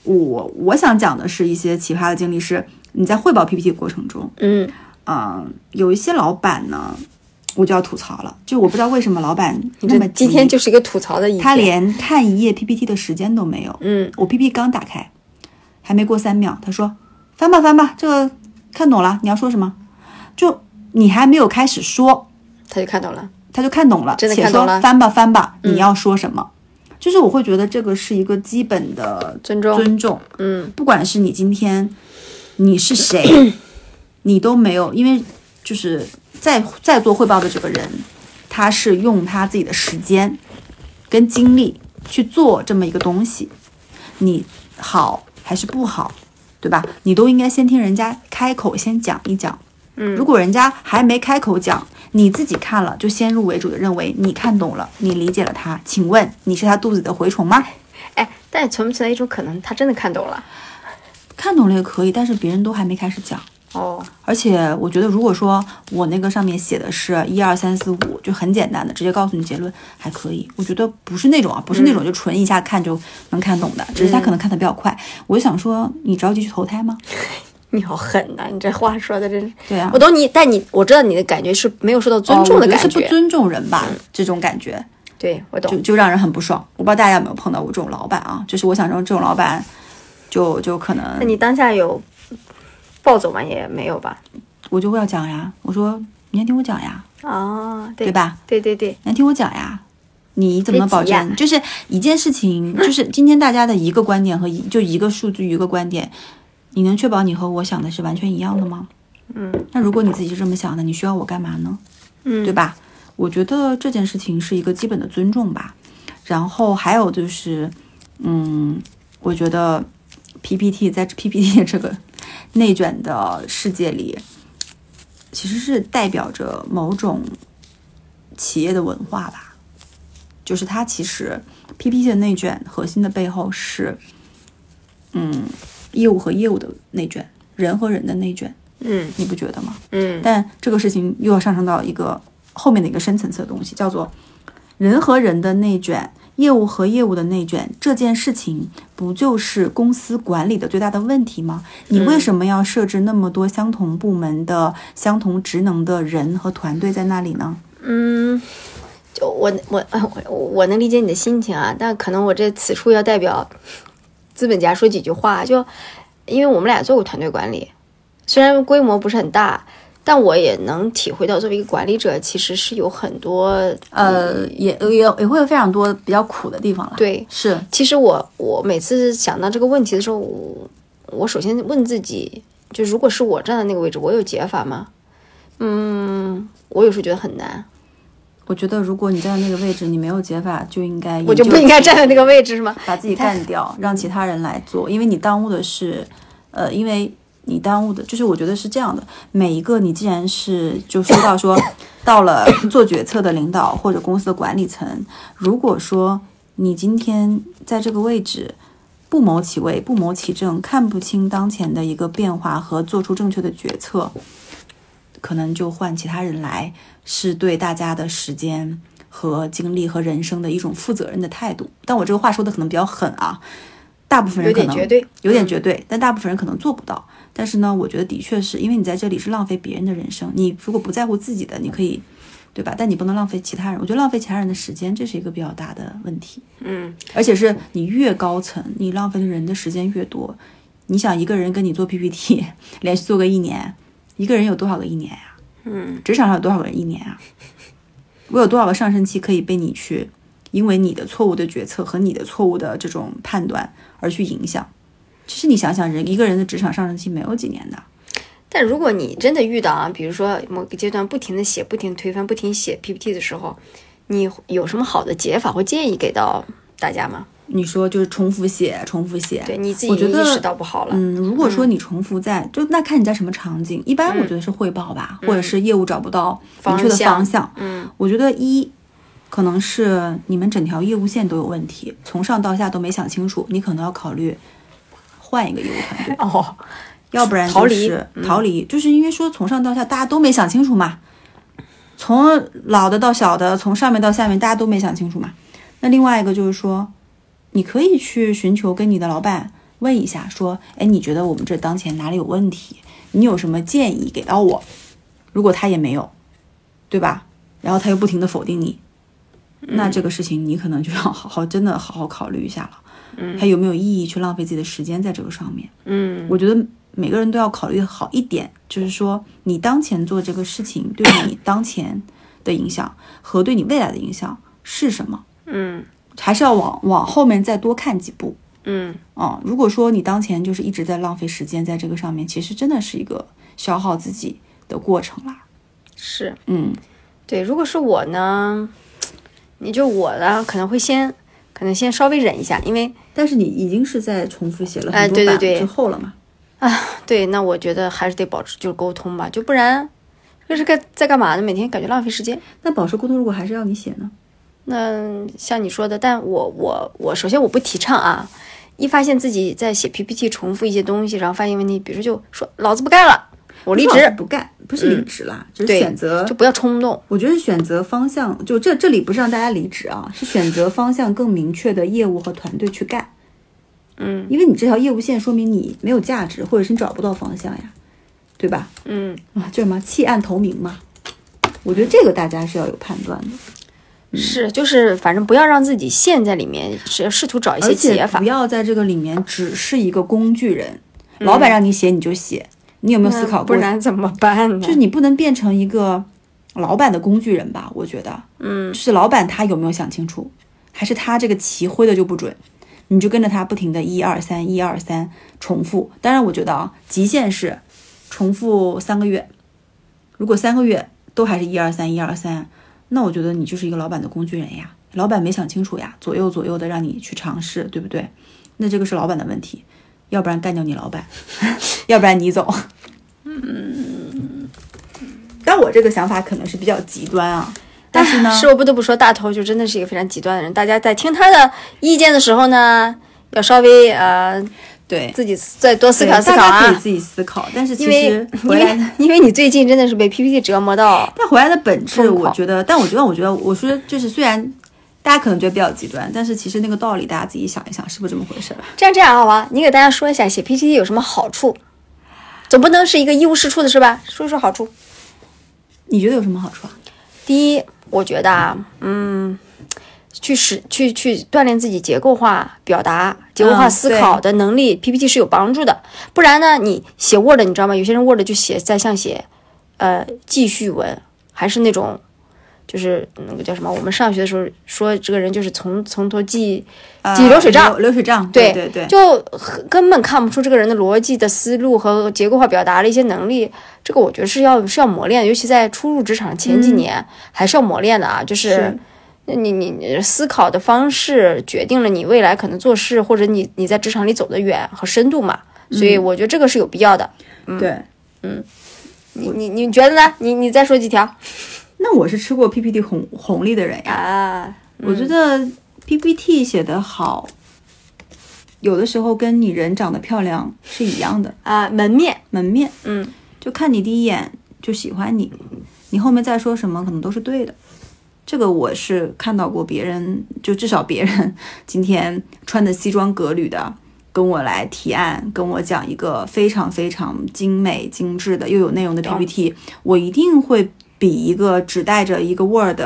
S2: 我我想讲的是一些奇葩的经历，是你在汇报 PPT 过程中，
S1: 嗯
S2: 嗯、有一些老板呢，我就要吐槽了，就我不知道为什么老板那么
S1: 今天就是一个吐槽的一天。
S2: 他连看一页 PPT 的时间都没有。
S1: 嗯，
S2: 我 PPT 刚打开，还没过三秒，他说翻吧翻吧，这个看懂了，你要说什么？就你还没有开始说，
S1: 他就看懂了。
S2: 他就看懂了，且
S1: 真的看懂了嗯
S2: 说翻吧翻吧，你要说什么？就是我会觉得这个是一个基本的
S1: 尊重
S2: 尊重。
S1: 嗯，
S2: 不管是你今天你是谁，*clears throat* 你都没有，因为就是在在做汇报的这个人，他是用他自己的时间跟精力去做这么一个东西，你好还是不好，对吧？你都应该先听人家开口先讲一讲。
S1: 嗯
S2: 如果人家还没开口讲，你自己看了就先入为主的认为你看懂了，你理解了他，请问你是他肚子里的蛔虫吗？
S1: 哎，但存不存在一种可能，他真的看懂了？
S2: 看懂了也可以，但是别人都还没开始讲。
S1: 哦，
S2: 而且我觉得，如果说我那个上面写的是一二三四五，就很简单的，直接告诉你结论，还可以。我觉得不是那种啊，不是那种就纯一下看就能看懂的，只是他可能看的比较快。我就想说，你着急去投胎吗？*laughs*
S1: 你好狠呐、你这话说的真是。
S2: 对啊
S1: 我，懂你，但你我知道你的感觉是没有受到尊重的感觉。
S2: 是不尊重人吧，这种感觉
S1: 对，我懂
S2: 就。就让人很不爽。我不知道大家有没有碰到过这种老板啊？就是我想说，这种老板就就可能
S1: 那你当下有暴走吗？也没有吧？
S2: 我就会要讲呀，我说你先听我讲呀，
S1: 啊，对
S2: 对？吧？
S1: 对对对，
S2: 你先听我讲呀，你怎么保证？就是一件事情，*laughs* 就是今天大家的一个观点和一就一个数据一个观点，你能确保你和我想的是完全一样的吗？
S1: 嗯，
S2: 那如果你自己是这么想的，你需要我干嘛呢？
S1: 嗯，
S2: 对吧？我觉得这件事情是一个基本的尊重吧。然后还有就是，嗯，我觉得 PPT 在 PPT *laughs* 这个内卷的世界里，其实是代表着某种企业的文化吧。就是它其实 PPT 的内卷核心的背后是，嗯，业务和业务的内卷，人和人的内卷，
S1: 嗯
S2: 你不觉得吗？
S1: 嗯
S2: 但这个事情又要上升到一个后面的一个深层次的东西，叫做人和人的内卷，业务和业务的内卷。这件事情不就是公司管理的最大的问题吗？你为什么要设置那么多相同部门的、相同职能的人和团队在那里呢？
S1: 嗯，就我我我我能理解你的心情啊，但可能我这此处要代表资本家说几句话，就因为我们俩做过团队管理，虽然规模不是很大。但我也能体会到，作为一个管理者，其实是有很多
S2: 呃，也也也会有非常多比较苦的地方了。，
S1: 对
S2: 是
S1: 其实我我每次想到这个问题的时候，我我首先问自己，就如果是我站在那个位置，我有解法吗？嗯，我有时候觉得很难，
S2: 我觉得如果你站在那个位置，你没有解法，就应该
S1: 我就不应该站在那个位置，是吗？
S2: 把自己干掉，让其他人来做，因为你耽误的是呃，因为你耽误的，就是我觉得是这样的，每一个你既然是就说到说到了 *coughs* 做决策的领导或者公司的管理层，如果说你今天在这个位置不谋其位、不谋其政，看不清当前的一个变化和做出正确的决策，可能就换其他人来，是对大家的时间和精力和人生的一种负责任的态度。但我这个话说的可能比较狠啊，大部分人可能
S1: 点绝对，
S2: 有点绝对，但大部分人可能做不到。但是呢，我觉得的确是因为你在这里是浪费别人的人生。你如果不在乎自己的，你可以，对吧？但你不能浪费其他人。我觉得浪费其他人的时间，这是一个比较大的问题。
S1: 嗯，
S2: 而且是你越高层，你浪费的人的时间越多。你想一个人跟你做 PPT，*laughs* 连续做个一年，一个人有多少个一年呀、
S1: 嗯，
S2: 职场上有多少个人一年啊？我有多少个上升期可以被你去，因为你的错误的决策和你的错误的这种判断而去影响？其实你想想，人一个人的职场上升期没有几年的，
S1: 但如果你真的遇到啊，比如说某个阶段不停的写、不停地推翻、不停地写 PPT 的时候，你有什么好的解法或建议给到大家吗？
S2: 你说就是重复写，重复写。
S1: 对你自己意识到不好了，
S2: 嗯，如果说你重复在，就那看你在什么场景。一般我觉得是汇报吧，或者是业务找不到明确的
S1: 方向
S2: 方向。
S1: 嗯，
S2: 我觉得一可能是你们整条业务线都有问题，从上到下都没想清楚，你可能要考虑换一个业务团队。
S1: 哦，
S2: 要不然就是逃离，就是因为说从上到下大家都没想清楚嘛，从老的到小的，从上面到下面大家都没想清楚嘛。那另外一个就是说，你可以去寻求跟你的老板问一下，说，哎，你觉得我们这当前哪里有问题？你有什么建议给到我？如果他也没有，对吧？然后他又不停的否定你，那这个事情你可能就要好好真的好好考虑一下了。嗯，还有没有意义去浪费自己的时间在这个上面？
S1: 嗯，
S2: 我觉得每个人都要考虑好一点，就是说你当前做这个事情对你当前的影响和对你未来的影响是什么，
S1: 嗯。
S2: 还是要往往后面再多看几步。
S1: 嗯。
S2: 哦、如果说你当前就是一直在浪费时间在这个上面，其实真的是一个消耗自己的过程啦。
S1: 是。
S2: 嗯。
S1: 对。如果是我呢，你就我呢可能会先可能先稍微忍一下，因为
S2: 但是你已经是在重复写了
S1: 哎
S2: 很多版
S1: 对对对
S2: 之后了嘛？
S1: 啊对，那我觉得还是得保持就是沟通吧，就不然这是该在干嘛呢？每天感觉浪费时间。
S2: 那保持沟通，如果还是要你写呢？
S1: 那像你说的，但我我我首先我不提倡啊，一发现自己在写 PPT 重复一些东西，然后发现问题，比如说就说老子不干了，我离职，
S2: 不干，不是离职啦，就是选择
S1: 就不要冲动。
S2: 我觉得选择方向，就这这里不是让大家离职啊，是选择方向更明确的业务和团队去干。
S1: 嗯
S2: 因为你这条业务线说明你没有价值，或者是你找不到方向呀，对吧？
S1: 嗯，
S2: 啊，叫什么弃暗投明嘛？我觉得这个大家是要有判断的，
S1: 是就是反正不要让自己陷在里面，是要试图找一些解法
S2: 不。要在这个里面只是一个工具人。老板让你写你就写，你有没有思考过？
S1: 不然怎么办呢？
S2: 就是你不能变成一个老板的工具人吧？我觉得，
S1: 嗯
S2: 就是老板他有没有想清楚，还是他这个棋挥的就不准，你就跟着他不停的一二三一二三重复。当然，我觉得啊，极限是重复三个月，如果三个月都还是一二三一二三，那我觉得你就是一个老板的工具人呀。老板没想清楚呀，左右左右的让你去尝试，对不对？那这个是老板的问题，要不然干掉你老板，*laughs* 要不然你走。嗯，但我这个想法可能是比较极端啊，但是呢，
S1: 是我不得不说，大头就真的是一个非常极端的人。大家在听他的意见的时候呢，要稍微呃
S2: 对，
S1: 自己再多思考思考啊，
S2: 可以自己思考，但是其实
S1: 因
S2: 回来
S1: 为 *laughs* 因为你最近真的是被 PPT 折磨到，
S2: 但回来的本质，我觉得，但我觉得，我觉得，我说就是虽然。大家可能觉得比较极端，但是其实那个道理大家自己想一想，是不是这么回事儿？
S1: 这样这样好吧？你给大家说一下写 PPT 有什么好处，总不能是一个一无是处的是吧？说一说好处。
S2: 你觉得有什么好处啊？
S1: 第一，我觉得啊，嗯，去使去去锻炼自己结构化表达、结构化
S2: 嗯
S1: 思考的能力、p p t 是有帮助的。不然呢，你写 Word，你知道吗？有些人 Word 就写在像写呃记叙文，还是那种。就是那个叫什么？我们上学的时候说，这个人就是从从头记记流水账
S2: 流流水账，
S1: 对
S2: 对对，
S1: 就很根本看不出这个人的逻辑的思路和结构化表达的一些能力，这个我觉得是要是要磨练，尤其在初入职场前几年、还是要磨练的啊。就是
S2: 是
S1: 你你你思考的方式决定了你未来可能做事或者你你在职场里走得远和深度嘛。所以我觉得这个是有必要的。
S2: 对，嗯
S1: 你你你觉得呢？你你再说几条
S2: 那我是吃过 PPT 红红利的人呀。
S1: 啊？
S2: 我觉得 PPT 写得好，有的时候跟你人长得漂亮是一样的，
S1: 啊，门面，
S2: 门面
S1: 嗯，
S2: 就看你第一眼就喜欢你，你后面再说什么可能都是对的。这个我是看到过别人，就至少别人今天穿的西装革履的，跟我来提案，跟我讲一个非常非常精美精致的又有内容的 PPT，我一定会比一个只带着一个 Word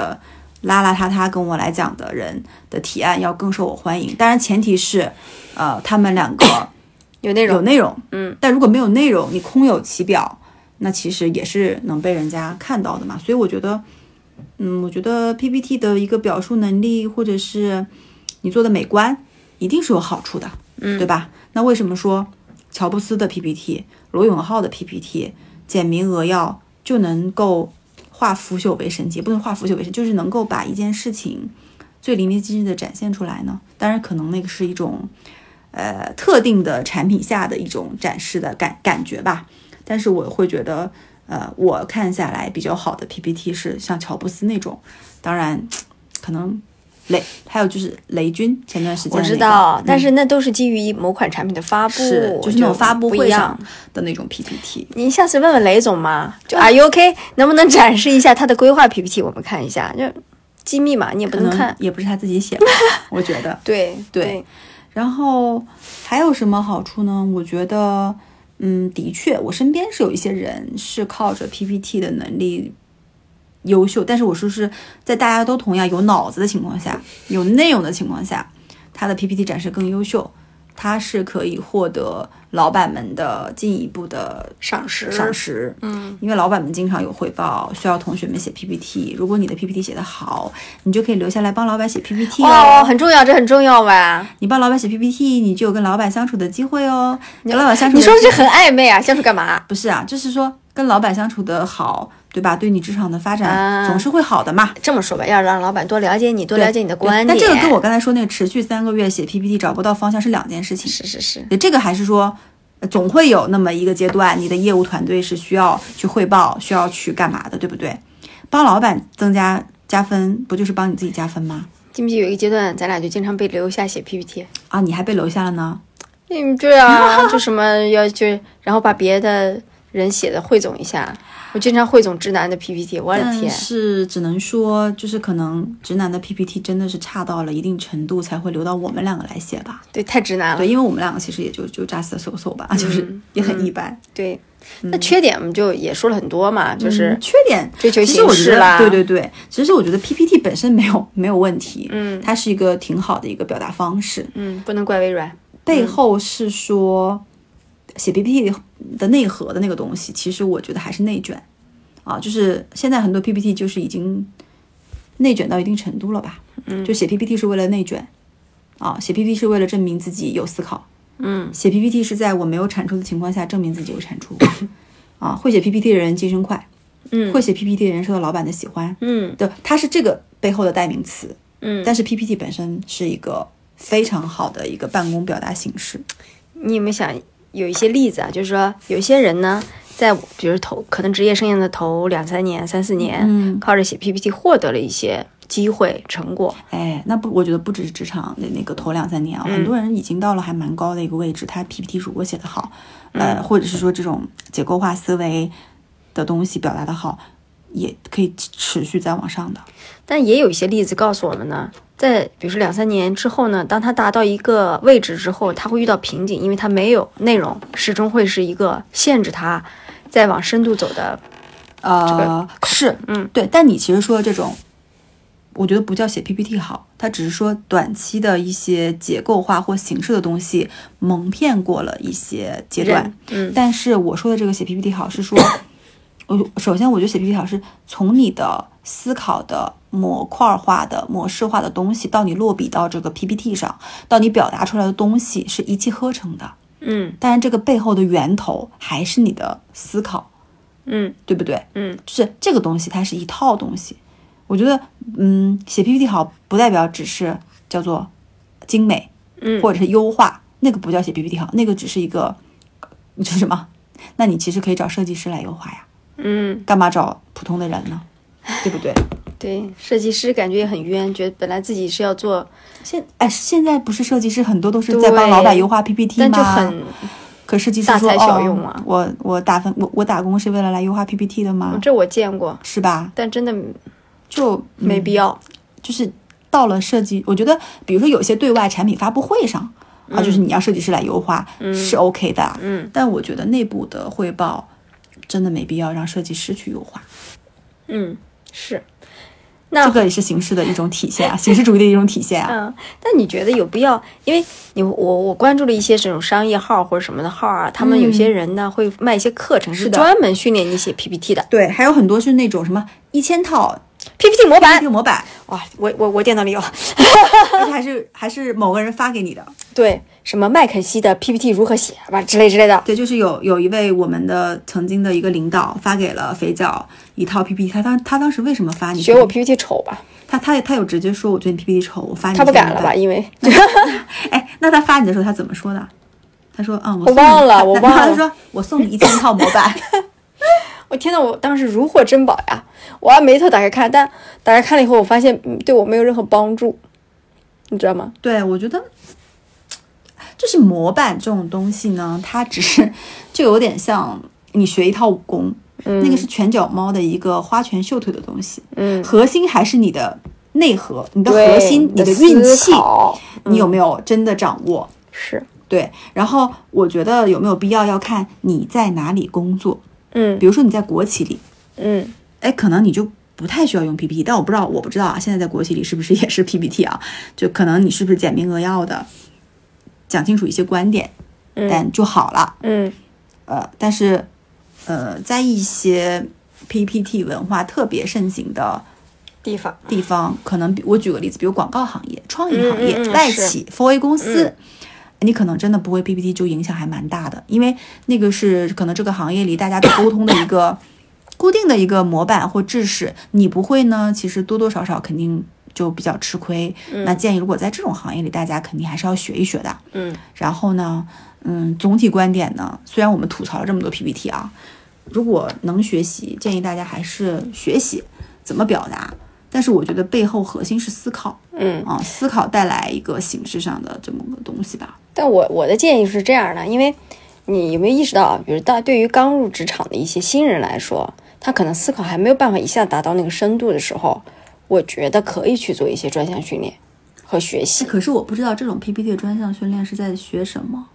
S2: 邋邋遢遢跟我来讲的人的提案要更受我欢迎。当然前提是，呃，他们两个 *coughs*
S1: 有内容，
S2: 有内容，
S1: 嗯，
S2: 但如果没有内容，你空有其表，那其实也是能被人家看到的嘛。所以我觉得，嗯，我觉得 PPT 的一个表述能力，或者是你做的美观，一定是有好处的，嗯，对吧？那为什么说乔布斯的 PPT、罗永浩的 PPT 简明扼要就能够化腐朽为神奇？不能化腐朽为神，就是能够把一件事情最淋漓尽致的展现出来呢？当然，可能那个是一种。呃特定的产品下的一种展示的感感觉吧。但是我会觉得，呃，我看下来比较好的 PPT 是像乔布斯那种，当然可能雷还有就是雷军前段时间、
S1: 我
S2: 那个、
S1: 知道，
S2: 嗯
S1: 但是那都是基于某款产品的发布，
S2: 是就是那种发布
S1: 不一样
S2: 会上。的那种 PPT。
S1: 你下次问问雷总嘛，就 Are you OK？能不能展示一下他的规划 PPT？我们看一下，就机密嘛，你也不
S2: 可能
S1: 能看。
S2: 也不是他自己写的，*laughs* 我觉得。
S1: 对
S2: 对然后还有什么好处呢？我觉得，嗯，的确，我身边是有一些人是靠着 PPT 的能力优秀，但是我说是在大家都同样有脑子的情况下，有内容的情况下，他的 PPT 展示更优秀，他是可以获得老板们的进一步的
S1: 赏识
S2: 赏识，嗯，因为老板们经常有汇报，需要同学们写 PPT。如果你的 PPT 写得好，你就可以留下来帮老板写 PPT
S1: 哇，
S2: 哦。
S1: 很重要，这很重要吧？
S2: 你帮老板写 PPT，你就有跟老板相处的机会哦。跟老板相处，
S1: 你说这很暧昧啊，相处干嘛？
S2: 不是啊？就是说跟老板相处的好，对吧？对你职场的发展
S1: 啊
S2: 总是会好的嘛。
S1: 这么说吧，要让老板多了解你，多了解你的观点。
S2: 那这个跟我刚才说那个持续三个月写 PPT 找不到方向是两件事情。
S1: 是是是，
S2: 对，这个还是说，呃总会有那么一个阶段，你的业务团队是需要去汇报，需要去干嘛的，对不对？帮老板增加加分，不就是帮你自己加分吗？
S1: 记不记得有一个阶段，咱俩就经常被留下写 PPT？
S2: 啊，你还被留下了呢？
S1: 嗯，对啊，*laughs* 就什么要就然后把别的人写的汇总一下。我经常汇总直男的 PPT，我的天，
S2: 是只能说，就是可能直男的 PPT 真的是差到了一定程度，才会留到我们两个来写吧。
S1: 对，太直男了
S2: 对，。因为我们两个其实也就就扎死嗖嗖吧，就是也很一般。
S1: 对，那缺点我们就也说了很多嘛，就是
S2: 嗯缺点，
S1: 追求形式啦，
S2: 对对对，其实我觉得 PPT 本身没有没有问题，嗯，它是一个挺好的一个表达方式。
S1: 嗯，不能怪微软。
S2: 背后是说写 PPT 的内核的那个东西，其实我觉得还是内卷。啊，就是现在很多 PPT 就是已经内卷到一定程度了吧，嗯，就写 PPT 是为了内卷啊，写 PPT 是为了证明自己有思考，
S1: 嗯，
S2: 写 PPT 是在我没有产出的情况下证明自己有产出，啊，会写 PPT 的人晋升快，
S1: 嗯。
S2: 会写 PPT 的人受到老板的喜欢，
S1: 嗯。
S2: 对，它是这个背后的代名词，
S1: 嗯，
S2: 但是 PPT 本身是一个非常好的一个办公表达形式。
S1: 你有没有想有一些例子啊？就是说有些人呢，在比如头可能职业生涯的头两三年、三四年，
S2: 嗯
S1: 靠着写 PPT 获得了一些机会成果。
S2: 哎，那不，我觉得不只是职场的那个头两三年啊，很多人已经到了还蛮高的一个位置，他 PPT 如果写得好，呃，或者是说这种结构化思维的东西表达得好，也可以持续再往上的。
S1: 但也有一些例子告诉我们呢，在比如说两三年之后呢，当他达到一个位置之后，他会遇到瓶颈，因为他没有内容，始终会是一个限制他再往深度走的。
S2: 呃，是，
S1: 嗯，
S2: 对。但你其实说这种，我觉得不叫写 PPT 好，它只是说短期的一些结构化或形式的东西蒙骗过了一些阶段。
S1: 嗯
S2: 但是我说的这个写 PPT 好是说，*coughs* 我首先我觉得写 PPT 好是从你的思考的模块化的模式化的东西到你落笔到这个 PPT 上，到你表达出来的东西是一气呵成的。
S1: 嗯
S2: 但是，这个背后的源头还是你的思考，
S1: 嗯
S2: 对不对？
S1: 嗯，
S2: 就是这个东西，它是一套东西。我觉得，嗯，写 PPT 好，不代表只是叫做精美，
S1: 嗯
S2: 或者是优化，那个不叫写 PPT 好，那个只是一个 *laughs* 你说什么？那你其实可以找设计师来优化呀，
S1: 嗯，
S2: 干嘛找普通的人呢？对不对？
S1: 对，设计师感觉也很冤，觉得本来自己是要做，
S2: 现哎，现在不是设计师很多都是在帮老板优化 PPT 吗？
S1: 但就很
S2: 可设计师说
S1: 小用啊
S2: 哦，我我打分我我打工是为了来优化 PPT 的吗？
S1: 这我见过，
S2: 是吧？
S1: 但真的
S2: 就
S1: 没必要。
S2: 就是到了设计，我觉得比如说有些对外产品发布会上啊，就是你要设计师来优化、是 OK 的，
S1: 嗯，
S2: 但我觉得内部的汇报真的没必要让设计师去优化，
S1: 嗯，是。那
S2: 这个也是形式的一种体现啊，形式主义的一种体现啊。*laughs*
S1: 嗯，但你觉得有必要？因为你我我关注了一些这种商业号或者什么的号啊，他们有些人呢、会卖一些课程，是
S2: 的
S1: 专门训练你写 PPT 的
S2: 对，还有很多是那种什么一千套
S1: PPT 模板
S2: PPT。模板，
S1: 哇，我我我电脑里有，*laughs*
S2: 而且还是还是某个人发给你的。
S1: 对，什么麦肯锡的 PPT 如何写吧之类之类的。
S2: 对，就是有有一位我们的曾经的一个领导发给了肥皂一套 PPT，他当他当时为什么发你
S1: 觉得我 PPT？PPT 丑吧？
S2: 他他他有直接说我觉得你 PPT 丑，我发你。
S1: 他不敢了吧？？因为 *laughs*
S2: 哎，那他发你的时候他怎么说的？他说嗯，我
S1: 我忘了我忘了
S2: 他他说我送你一千套模板。*laughs*
S1: 我天呐，我当时如获珍宝呀！我按眉头打开看，但打开看了以后，我发现嗯对我没有任何帮助，你知道吗？
S2: 对，我觉得就是模板这种东西呢，它只是就有点像你学一套武功，那个是拳脚猫的一个花拳绣腿的东西，
S1: 嗯，
S2: 核心还是你的内核，你的核心，你的运气，你有没有真的掌握？
S1: 是，
S2: 对，然后我觉得有没有必要要看你在哪里工作，
S1: 嗯
S2: 比如说你在国企里，
S1: 嗯
S2: 哎，可能你就不太需要用 PPT，但我不知道，我不知道啊，现在在国企里是不是也是 PPT 啊？就可能你是不是简明扼要的讲清楚一些观点，
S1: 嗯
S2: 但就好了。
S1: 嗯
S2: 呃，但是呃，在一些 PPT 文化特别盛行的
S1: 地方，
S2: 地方，可能比我举个例子，比如广告行业、创意行业、外企、4A 公司。你可能真的不会 PPT 就影响还蛮大的，因为那个是可能这个行业里大家的沟通的一个 *coughs* 固定的一个模板或制式，你不会呢，其实多多少少肯定就比较吃亏。那建议如果在这种行业里，大家肯定还是要学一学的。
S1: 嗯
S2: 然后呢，嗯，总体观点呢，虽然我们吐槽了这么多 PPT 啊，如果能学习，建议大家还是学习怎么表达。但是我觉得背后核心是思考
S1: 嗯。
S2: 啊，思考带来一个形式上的这么个东西吧。
S1: 但我我的建议是这样的，因为你有没有意识到，比如大对于刚入职场的一些新人来说，他可能思考还没有办法一下达到那个深度的时候，我觉得可以去做一些专项训练和学习。
S2: 可是我不知道这种 PPT 的专项训练是在学什么。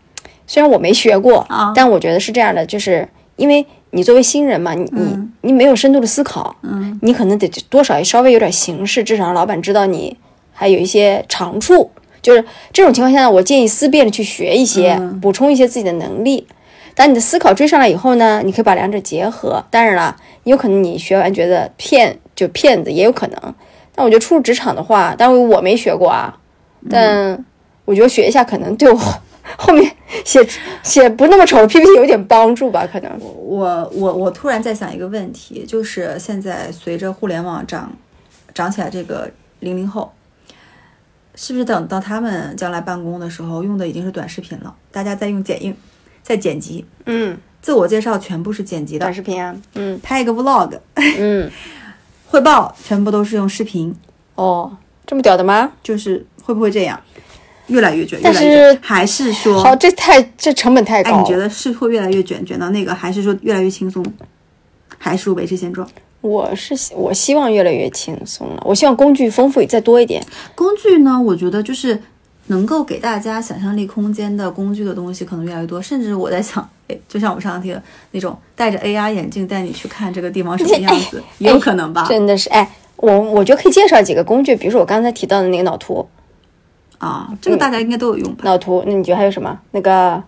S1: 虽然我没学过，
S2: 啊
S1: 但我觉得是这样的，就是因为你作为新人嘛，你你你没有深度的思考，
S2: 嗯，
S1: 你可能得多少稍微有点形式，至少让老板知道你还有一些长处。就是这种情况下呢，我建议思辨的去学一些，
S2: 嗯
S1: 补充一些自己的能力。当你的思考追上来以后呢，你可以把两者结合。当然了，有可能你学完觉得骗就骗子，也有可能。但我觉得初入职场的话，当然我没学过啊，但我觉得学一下可能对我 *laughs* 后面写写不那么丑的 PPT 有点帮助吧，可能。
S2: 我我我突然在想一个问题，就是现在随着互联网涨涨起来，这个零零后，是不是等到他们将来办公的时候，用的已经是短视频了？大家在用剪映，在剪辑，
S1: 嗯，
S2: 自我介绍全部是剪辑的
S1: 短，视频啊，嗯
S2: 拍一个 vlog，
S1: 嗯，*laughs*
S2: 汇报全部都是用视频，
S1: 哦，这么屌的吗？
S2: 就是会不会这样？越来越卷，越
S1: 但
S2: 来越
S1: 是
S2: 卷，还是说，
S1: 好，这太这成本太高。
S2: 哎，你觉得是会越来越卷，卷到那个，还是说越来越轻松，还是维持现状？
S1: 我是希我希望越来越轻松了，我希望工具丰富再多一点。
S2: 工具呢，我觉得就是能够给大家想象力空间的工具的东西可能越来越多，甚至我在想，*laughs* 哎，就像我们上次提的那种戴着 AR 眼镜带你去看这个地方什么样子，也有可能吧？
S1: 真的是，哎，我我觉得可以介绍几个工具，比如说我刚才提到的那个脑图，
S2: 啊，这个大家应该都有用吧？
S1: 脑图，那你觉得还有什么？那个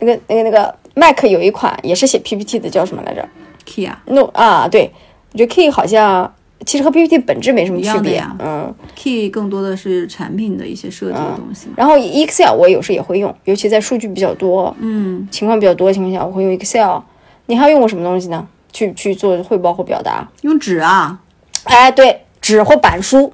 S1: 那个那个那个 Mac 有一款也是写 PPT 的，叫什么来着
S2: Key 啊
S1: ？No 啊，对，我觉得 Key 好像其实和 PPT 本质没什么区别，
S2: 一样的呀
S1: 嗯。
S2: ，Key 更多的是产品的一些设计的东西嘛。
S1: 然后 Excel 我有时也会用，尤其在数据比较多、
S2: 嗯，
S1: 情况比较多的情况下，我会用 Excel。你还有用过什么东西呢？去去做汇报或表达？
S2: 用纸啊，
S1: 哎，对，纸或板书，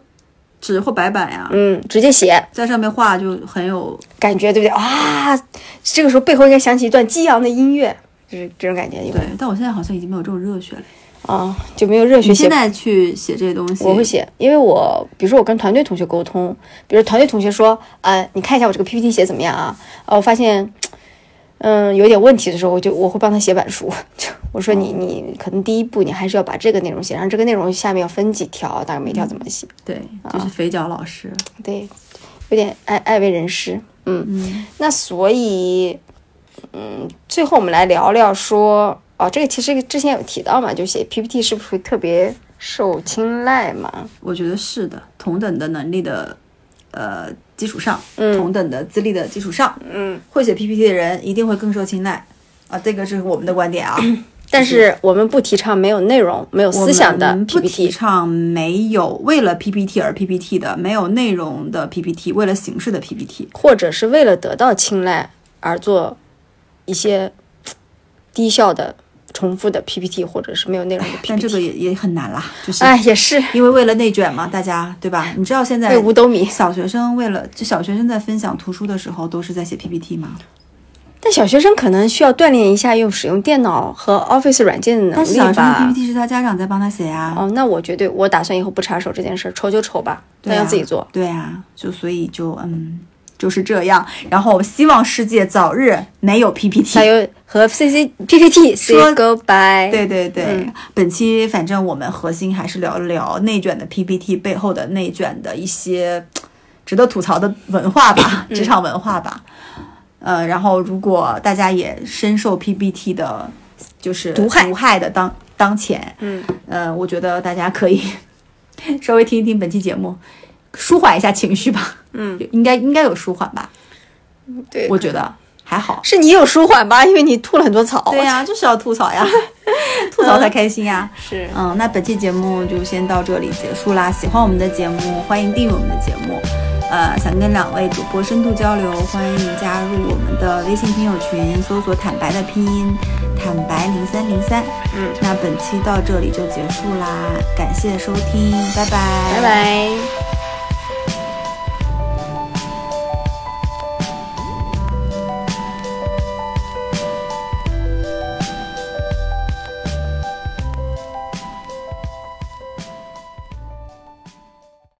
S2: 纸或白板呀，
S1: 嗯，直接写，
S2: 在上面画就很有
S1: 感觉对不对？啊，这个时候背后应该响起一段激昂的音乐，就是这种感觉，有
S2: 对。但我现在好像已经没有这种热血了。
S1: 啊，就没有热血
S2: 现。在去写这些东西，
S1: 我会写，因为我比如说我跟团队同学沟通，比如团队同学说，呃，你看一下我这个 PPT 写怎么样啊？啊，我发现，嗯，有点问题的时候，我就我会帮他写板书。*laughs* 我说你你可能第一步你还是要把这个内容写上，这个内容下面要分几条，大概每条怎么写。
S2: 对，就是肥脚老师。
S1: 对，有点爱爱为人师。嗯，
S2: 嗯，
S1: 那所以，嗯，最后我们来聊聊说，哦，这个其实之前有提到嘛，就写 PPT 是不是特别受青睐嘛？
S2: 我觉得是的，同等的能力的呃基础上，
S1: 嗯
S2: 同等的资历的基础上，
S1: 嗯，
S2: 会写 PPT 的人一定会更受青睐啊，这个是我们的观点啊。
S1: 但是我们不提倡没有内容、没有思想的
S2: PPT，不提。倡没有为了 PPT 而 PPT 的，没有内容的 PPT，为了形式的 PPT。
S1: 或者是为了得到青睐而做一些低效的、重复的 PPT，或者是没有内容的 PPT。
S2: 但这个也也很难啦，就是
S1: 哎，也是
S2: 因为为了内卷嘛，大家对吧？你知道现在
S1: 五斗米。
S2: 小学生为了就小学生在分享图书的时候都是在写 PPT 吗？
S1: 但小学生可能需要锻炼一下用使用电脑和 Office 软件的能力
S2: 但是小学生。PPT 是他家长在帮他写呀。
S1: 哦，那我绝对，我打算以后不插手这件事儿，愁就丑吧，
S2: 那啊
S1: 要自己做。
S2: 对啊，就所以就嗯就是这样。然后希望世界早日没有 PPT。
S1: 还有和 CC PPT
S2: 说
S1: goodbye。
S2: 对对对，
S1: 嗯
S2: 本期反正我们核心还是聊一聊内卷的 PPT 背后的内卷的一些值得吐槽的文化吧，*laughs*
S1: 嗯
S2: 职场文化吧。呃，然后如果大家也深受 PPT 的，就是
S1: 毒害
S2: 毒害的当当前，
S1: 嗯，
S2: 呃，我觉得大家可以 *laughs* 稍微听一听本期节目，舒缓一下情绪吧。
S1: 嗯，
S2: 应该应该有舒缓吧，
S1: 对，
S2: 我觉得还好。
S1: 是你有舒缓吧，因为你吐了很多草。
S2: 对呀、*laughs* 就是要吐槽呀，*laughs* 吐槽才开心呀。
S1: 是，
S2: 嗯，那本期节目就先到这里结束啦。喜欢我们的节目，欢迎订阅我们的节目。呃，想跟两位主播深度交流，欢迎加入我们的微信听友群，搜索“坦白”的拼音“坦白零三零三”。
S1: 嗯，
S2: 那本期到这里就结束啦，感谢收听，拜拜，
S1: 拜拜。